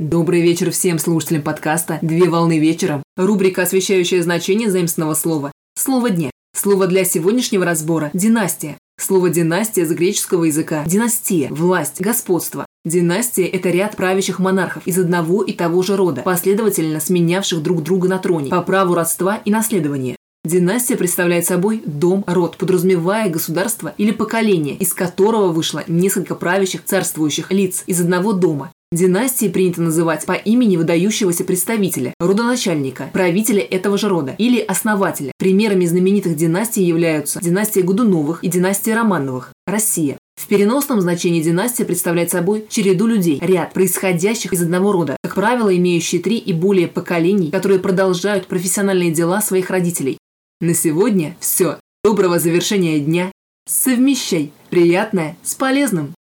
Добрый вечер всем слушателям подкаста «Две волны вечером». Рубрика, освещающая значение заимственного слова. Слово дня. Слово для сегодняшнего разбора – династия. Слово «династия» с греческого языка – династия, власть, господство. Династия – это ряд правящих монархов из одного и того же рода, последовательно сменявших друг друга на троне по праву родства и наследования. Династия представляет собой дом, род, подразумевая государство или поколение, из которого вышло несколько правящих царствующих лиц из одного дома. Династии принято называть по имени выдающегося представителя, родоначальника, правителя этого же рода или основателя. Примерами знаменитых династий являются династия Годуновых и династия Романовых. Россия. В переносном значении династия представляет собой череду людей, ряд происходящих из одного рода, как правило, имеющие три и более поколений, которые продолжают профессиональные дела своих родителей. На сегодня все. Доброго завершения дня. Совмещай приятное с полезным.